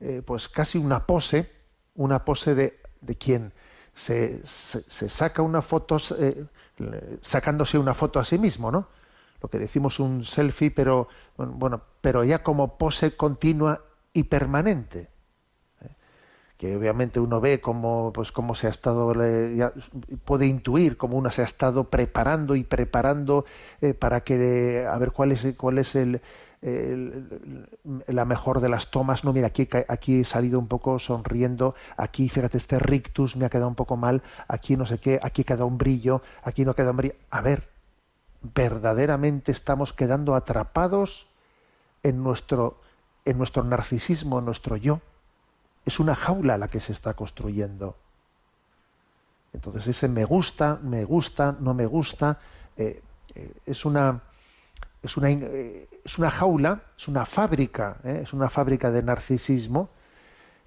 eh, pues casi una pose, una pose de, de quien se, se, saca una foto, sacándose una foto a sí mismo, ¿no? Lo que decimos un selfie, pero bueno, pero ya como pose continua y permanente obviamente uno ve cómo pues cómo se ha estado ya puede intuir cómo uno se ha estado preparando y preparando eh, para que a ver cuál es cuál es el, el, la mejor de las tomas no mira aquí aquí he salido un poco sonriendo aquí fíjate este rictus me ha quedado un poco mal aquí no sé qué aquí queda un brillo aquí no queda un brillo a ver verdaderamente estamos quedando atrapados en nuestro en nuestro narcisismo, en nuestro yo. Es una jaula la que se está construyendo. Entonces ese me gusta, me gusta, no me gusta, eh, eh, es una es una eh, es una jaula, es una fábrica, es una fábrica de narcisismo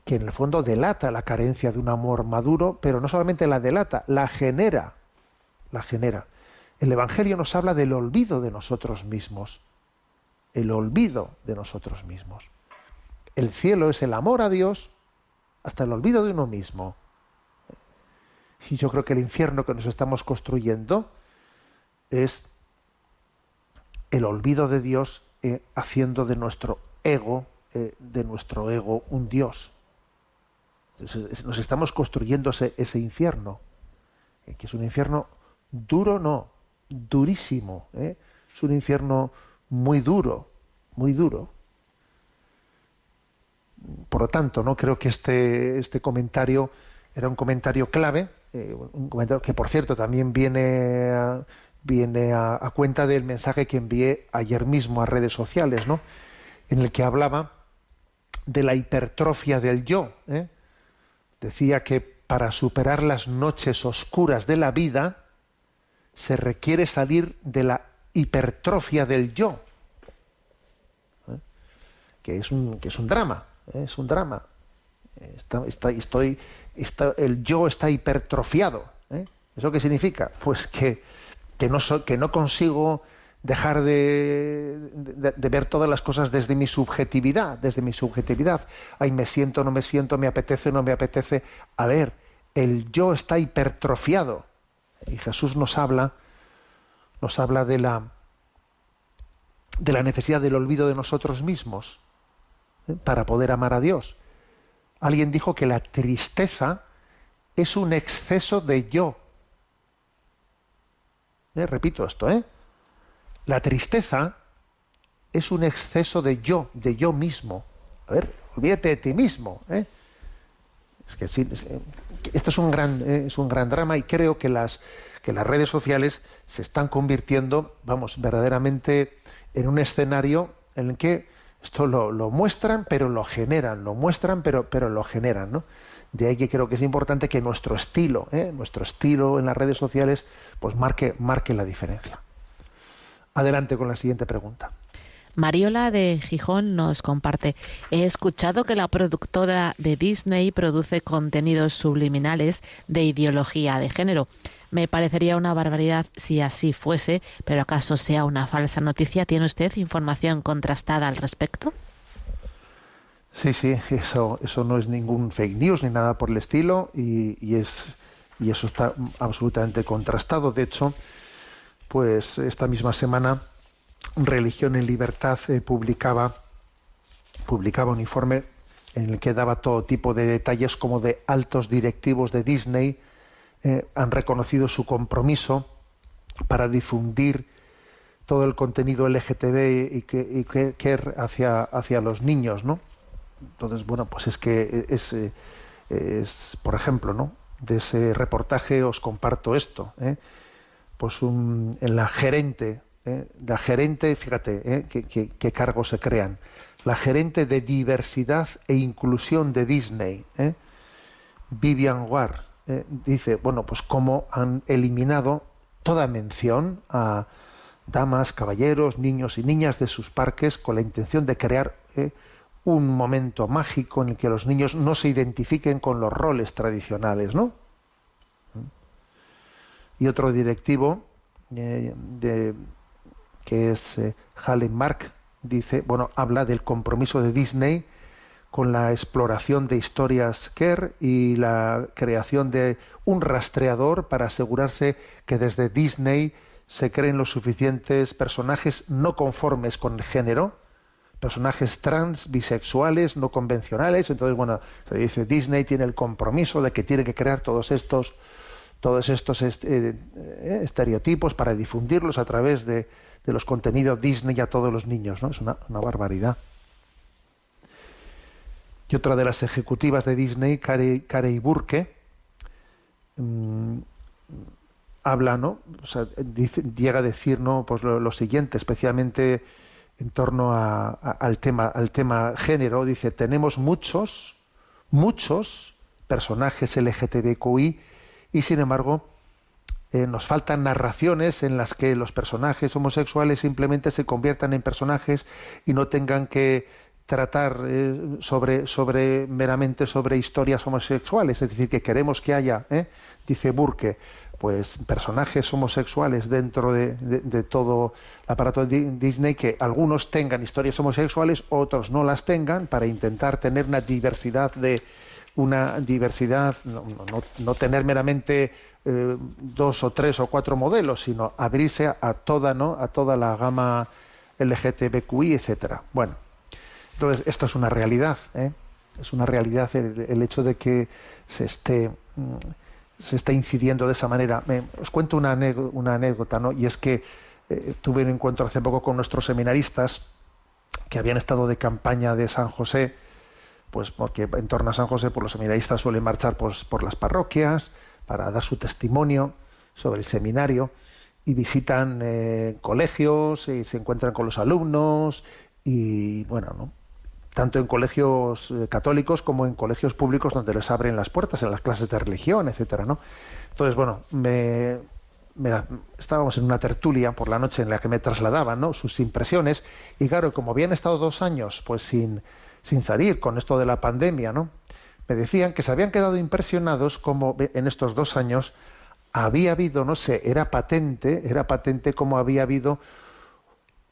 que en el fondo delata la carencia de un amor maduro, pero no solamente la delata, la genera, la genera. El Evangelio nos habla del olvido de nosotros mismos, el olvido de nosotros mismos. El cielo es el amor a Dios hasta el olvido de uno mismo. Y yo creo que el infierno que nos estamos construyendo es el olvido de Dios eh, haciendo de nuestro ego, eh, de nuestro ego, un Dios. Entonces, nos estamos construyendo ese, ese infierno, eh, que es un infierno duro, no, durísimo. Es un infierno muy duro, muy duro. Por lo tanto, no creo que este, este comentario era un comentario clave, eh, un comentario que por cierto también viene a, viene a, cuenta del mensaje que envié ayer mismo a redes sociales, ¿no? En el que hablaba de la hipertrofia del yo. ¿eh? Decía que para superar las noches oscuras de la vida se requiere salir de la hipertrofia del yo, ¿eh? que es un que es un drama, es un drama. Está, está, estoy, está, el yo está hipertrofiado. ¿eh? ¿Eso qué significa? Pues que, que, no, so, que no consigo dejar de, de, ver todas las cosas desde mi subjetividad, desde mi subjetividad. Ay, me siento, no me siento, me apetece, no me apetece. A ver, el yo está hipertrofiado. Y Jesús nos habla, nos habla de la, de la necesidad del olvido de nosotros mismos. Para poder amar a Dios. Alguien dijo que la tristeza es un exceso de yo. ¿Eh? Repito esto, ¿eh? La tristeza es un exceso de yo, de yo mismo. A ver, olvídate de ti mismo. ¿eh? Es que sí, esto es un gran, ¿eh? es un gran drama y creo que las, que las redes sociales se están convirtiendo, vamos, verdaderamente en un escenario en el que esto lo, lo, muestran, pero lo generan, lo muestran, pero, pero lo generan, ¿no? De ahí que creo que es importante que nuestro estilo, ¿eh? nuestro estilo en las redes sociales, pues marque, marque la diferencia. Adelante con la siguiente pregunta. Mariola de Gijón nos comparte, he escuchado que la productora de Disney produce contenidos subliminales de ideología de género. Me parecería una barbaridad si así fuese, pero acaso sea una falsa noticia. ¿Tiene usted información contrastada al respecto? Sí, sí, eso, eso no es ningún fake news ni nada por el estilo y, es, y eso está absolutamente contrastado. De hecho, pues esta misma semana Religión en Libertad eh, publicaba, publicaba un informe en el que daba todo tipo de detalles como de altos directivos de Disney eh, han reconocido su compromiso para difundir todo el contenido LGTB y que, y hacia, hacia los niños, ¿no? Entonces, bueno, pues es que es, es, por ejemplo, ¿no? De ese reportaje os comparto esto, ¿eh? Pues un, en la gerente ¿eh? la gerente, fíjate, ¿eh? ¿Qué, qué, cargos se crean, la gerente de diversidad e inclusión de Disney, ¿eh? Vivian Ward, dice, bueno, pues cómo han eliminado toda mención a damas, caballeros, niños y niñas de sus parques con la intención de crear un momento mágico en el que los niños no se identifiquen con los roles tradicionales, ¿no? Y otro directivo de, que es eh, Mark, dice, bueno, habla del compromiso de Disney con la exploración de historias Kerr y la creación de un rastreador para asegurarse que desde Disney se creen los suficientes personajes no conformes con el género, personajes trans, bisexuales, no convencionales. Entonces, bueno, se dice Disney tiene el compromiso de que tiene que crear todos estos, todos estos est eh, eh, estereotipos para difundirlos a través de, de los contenidos Disney a todos los niños, ¿no? Es una barbaridad. Y otra de las ejecutivas de Disney, Carey, Burke, mmm, habla, ¿no? Dice, llega a decir, ¿no? Pues lo, siguiente, especialmente en torno al tema al tema género dice tenemos muchos muchos personajes LGTBQI y sin embargo eh, nos faltan narraciones en las que los personajes homosexuales simplemente se conviertan en personajes y no tengan que tratar eh, sobre, sobre meramente sobre historias homosexuales, es decir, que queremos que haya, ¿eh? dice Burke, pues personajes homosexuales dentro de, de- todo el aparato de Di- Disney, que algunos tengan historias homosexuales, otros no las tengan, para intentar tener una diversidad de una diversidad, no, no- no tener meramente eh, dos o tres o cuatro modelos, sino abrirse a, a toda, ¿no? a toda la gama LGTBQI, etcétera. Bueno, entonces esto es una realidad, ¿eh? es una realidad el, hecho de que se esté mm, se está incidiendo de esa manera. Os cuento una anécdota, ¿no? Y es que eh, tuve un encuentro hace poco con nuestros seminaristas que habían estado de campaña de San José, pues porque en torno a San José, pues los seminaristas suelen marchar pues, por las parroquias para dar su testimonio sobre el seminario y visitan eh, colegios y se encuentran con los alumnos y bueno, ¿no? Tanto en colegios eh, católicos como en colegios públicos donde les abren las puertas en las clases de religión, etcétera, ¿no? Entonces, bueno, me, estábamos en una tertulia por la noche en la que me trasladaban, ¿no? sus impresiones y claro, como habían estado dos años pues sin, sin salir con esto de la pandemia, ¿no? Me decían que se habían quedado impresionados como en estos dos años había habido, no sé, era patente, era patente como había habido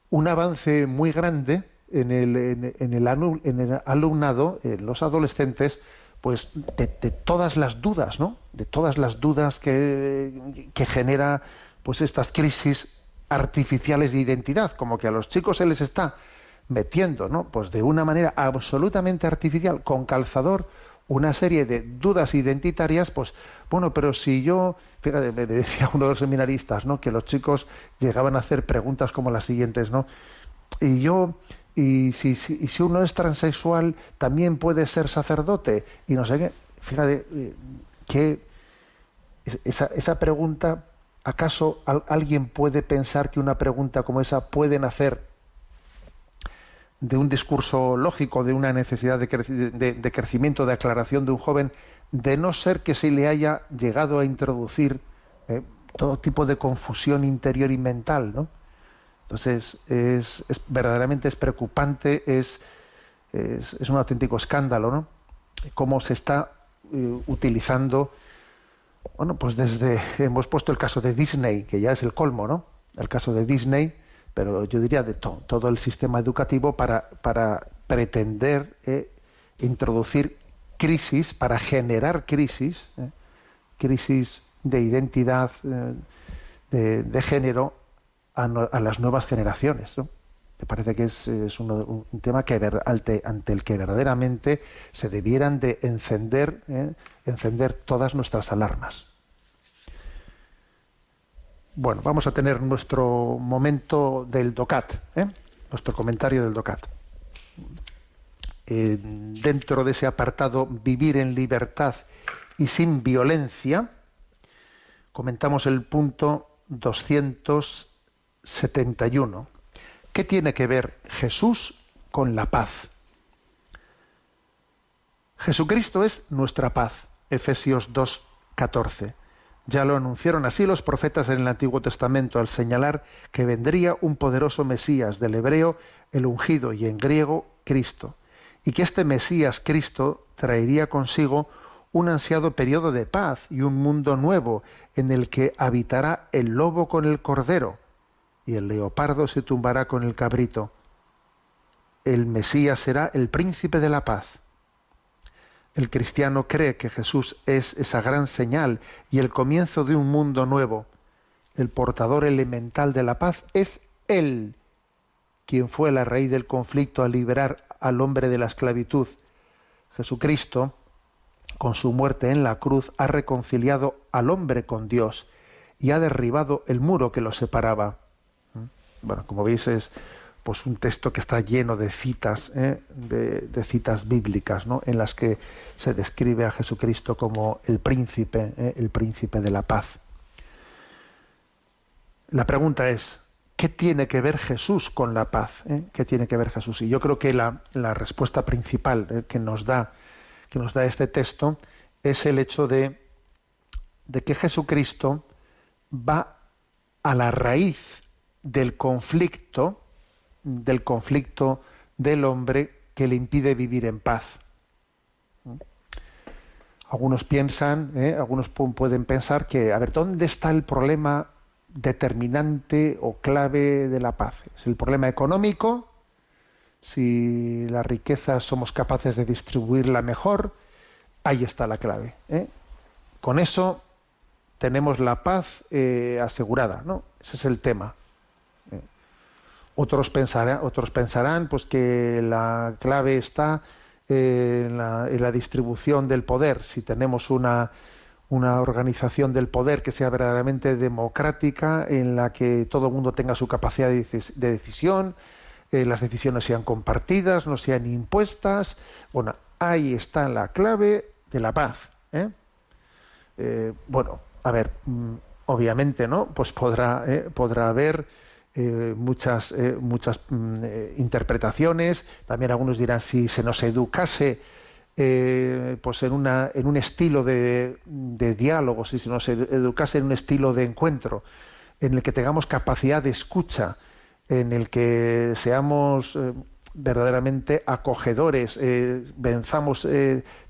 un avance muy grande en el, en, el, anu- en el alumnado, en los adolescentes, pues de, de todas las dudas, ¿no? De todas las dudas que, que genera pues estas crisis artificiales de identidad, como que a los chicos se les está metiendo, ¿no? Pues de una manera absolutamente artificial, con calzador, una serie de dudas identitarias, pues bueno, pero si yo, fíjate, me decía uno de los seminaristas, ¿no? Que los chicos llegaban a hacer preguntas como las siguientes, ¿no? Y yo, y si, si, y si uno es transexual, también puede ser sacerdote, y no sé qué. Fíjate, eh, que es- esa, esa pregunta, ¿acaso al- alguien puede pensar que una pregunta como esa puede nacer de un discurso lógico, de una necesidad de, creci- de crecimiento, de aclaración de un joven, de no ser que se le haya llegado a introducir eh, todo tipo de confusión interior y mental, ¿no? Entonces, es, verdaderamente es preocupante, es, es, un auténtico escándalo, ¿no? Cómo se está eh, utilizando, bueno, pues desde, hemos puesto el caso de Disney, que ya es el colmo, ¿no? El caso de Disney, pero yo diría de to- todo el sistema educativo para, para pretender eh, introducir crisis, para generar crisis, eh, crisis de identidad, de, de género a, las nuevas generaciones. ¿no? Me parece que es, un tema ante, el que verdaderamente se debieran de encender, ¿eh? encender todas nuestras alarmas. Bueno, vamos a tener nuestro momento del DOCAT, ¿eh? nuestro comentario del DOCAT. Eh, dentro de ese apartado Vivir en libertad y sin violencia, comentamos el punto 271. ¿Qué tiene que ver Jesús con la paz? Jesucristo es nuestra paz. Efesios 2.14. Ya lo anunciaron así los profetas en el Antiguo Testamento al señalar que vendría un poderoso Mesías, del hebreo el ungido y en griego Cristo, y que este Mesías Cristo traería consigo un ansiado periodo de paz y un mundo nuevo en el que habitará el lobo con el cordero y el leopardo se tumbará con el cabrito. El Mesías será el príncipe de la paz. El cristiano cree que Jesús es esa gran señal y el comienzo de un mundo nuevo. El portador elemental de la paz es Él, quien fue la raíz del conflicto a liberar al hombre de la esclavitud. Jesucristo, con su muerte en la cruz, ha reconciliado al hombre con Dios y ha derribado el muro que los separaba. Bueno, como veis es pues un texto que está lleno de citas, ¿eh? de, citas bíblicas, ¿no? en las que se describe a Jesucristo como el príncipe, ¿eh? el príncipe de la paz. La pregunta es, ¿qué ¿qué tiene que ver Jesús con la paz? eh? ¿Qué tiene que ver Jesús? Y yo creo que la, respuesta principal que, nos da, que nos da este texto es el hecho de, de que Jesucristo va a la raíz del conflicto, del conflicto del hombre que le impide vivir en paz. Algunos piensan, ¿eh? algunos pu- pueden pensar que, a ver, ¿dónde está el problema determinante o clave de la paz? ¿Es el problema económico? Si la riqueza somos capaces de distribuirla mejor, ahí está la clave. ¿eh? Con eso tenemos la paz eh, asegurada, ¿no? Ese es el tema. Otros pensarán, otros pensarán pues que la clave está eh, en, la, en la distribución del poder. Si tenemos una, una organización del poder que sea verdaderamente democrática, en la que todo el mundo tenga su capacidad de, decis- de decisión, eh, las decisiones sean compartidas, no sean impuestas. Bueno, ahí está la clave de la paz. ¿eh? Bueno, a ver, mm, obviamente, ¿no? Pues podrá, podrá haber eh, muchas, eh, muchas mm, eh, interpretaciones. También algunos dirán si se nos educase pues en, una, en un estilo de, de diálogo, si se nos edu- educase en un estilo de encuentro, en el que tengamos capacidad de escucha, en el que seamos verdaderamente acogedores, venzamos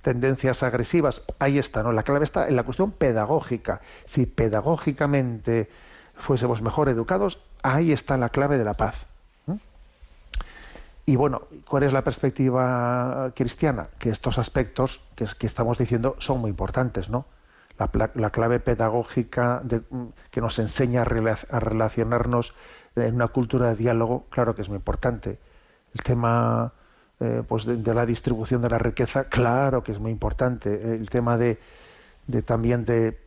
tendencias agresivas. Ahí está, ¿no? La clave está en la cuestión pedagógica. Si pedagógicamente fuésemos mejor educados, ahí está la clave de la paz. Y bueno, ¿cuál es la perspectiva cristiana? Que estos aspectos que, es- que estamos diciendo son muy importantes, ¿no? La, clave pedagógica mm, que nos enseña a, rela- a relacionarnos en una cultura de diálogo, claro que es muy importante. El tema eh, pues de, la distribución de la riqueza, claro que es muy importante. El tema de también de,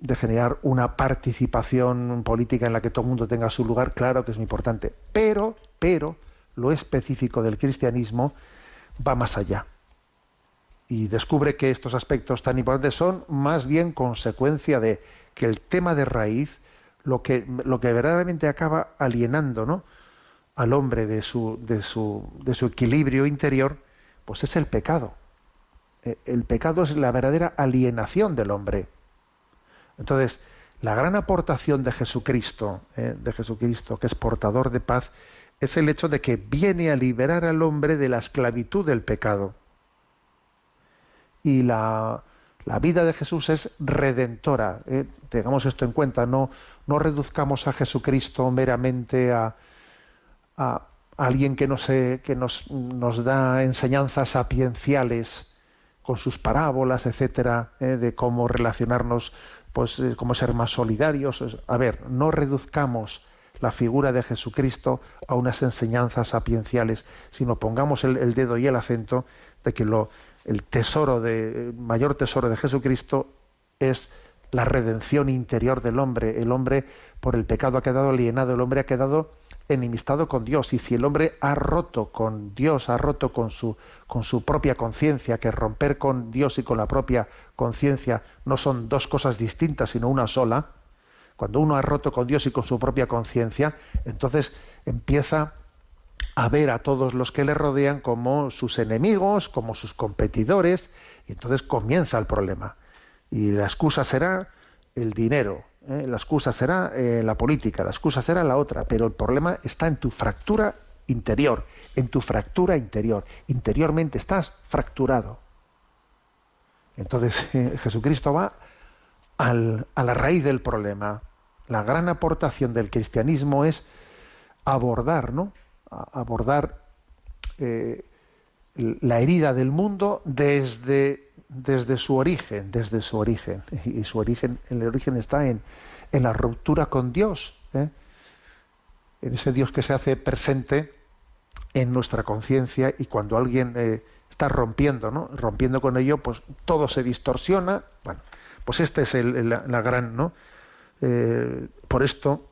de generar una participación política en la que todo el mundo tenga su lugar, claro que es muy importante. Pero, pero, lo específico del cristianismo va más allá. Y descubre que estos aspectos tan importantes son más bien consecuencia de que el tema de raíz, lo que, lo que verdaderamente acaba alienando ¿no? al hombre de su, de, su, de su equilibrio interior, pues es el pecado. Eh, El pecado es la verdadera alienación del hombre. Entonces, la gran aportación de Jesucristo, eh, de Jesucristo, que es portador de paz, es el hecho de que viene a liberar al hombre de la esclavitud del pecado. Y la, la vida de Jesús es redentora. eh, Tengamos esto en cuenta, no, no reduzcamos a Jesucristo meramente a, a alguien que, nos, eh, que nos, nos da enseñanzas sapienciales con sus parábolas, etcétera, de cómo relacionarnos, pues eh, cómo ser más solidarios. A ver, no reduzcamos la figura de Jesucristo a unas enseñanzas sapienciales, sino pongamos el, el dedo y el acento de que lo, el tesoro de, el mayor tesoro de Jesucristo es la redención interior del hombre. El hombre por el pecado ha quedado alienado, el hombre ha quedado enemistado con Dios. Y si el hombre ha roto con Dios, ha roto con su, con su propia conciencia, que romper con Dios y con la propia conciencia no son dos cosas distintas, sino una sola, cuando uno ha roto con Dios y con su propia conciencia, entonces empieza a ver a todos los que le rodean como sus enemigos, como sus competidores, y entonces comienza el problema. Y la excusa será el dinero, ¿eh? la excusa será eh, la política, la excusa será la otra, pero el problema está en tu fractura interior, en tu fractura interior. Interiormente estás fracturado. Entonces eh, Jesucristo va al- a la raíz del problema. La gran aportación del cristianismo es abordar, ¿no? Abordar eh, la herida del mundo desde, desde su origen, desde su origen. Y su origen, el origen está en, en la ruptura con Dios, ¿eh? en ese Dios que se hace presente en nuestra conciencia y cuando alguien eh, está rompiendo. Rompiendo con ello, pues todo se distorsiona. Bueno, pues este es la, gran, ¿no? Eh, por esto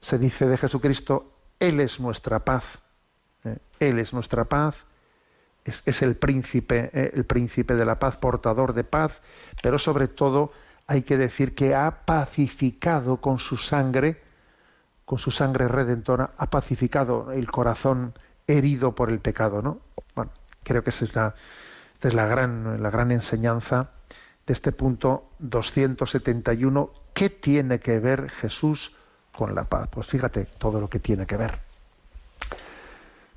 se dice de Jesucristo, Él es nuestra paz. Él es nuestra paz, es, el príncipe, ¿eh? el príncipe de la paz, portador de paz, pero sobre todo hay que decir que ha pacificado con su sangre con su sangre redentora, ha pacificado el corazón herido por el pecado, ¿no? Bueno, creo que esa es es la gran, la gran enseñanza de este punto 271. ¿Qué tiene que ver Jesús con la paz? Pues fíjate todo lo que tiene que ver.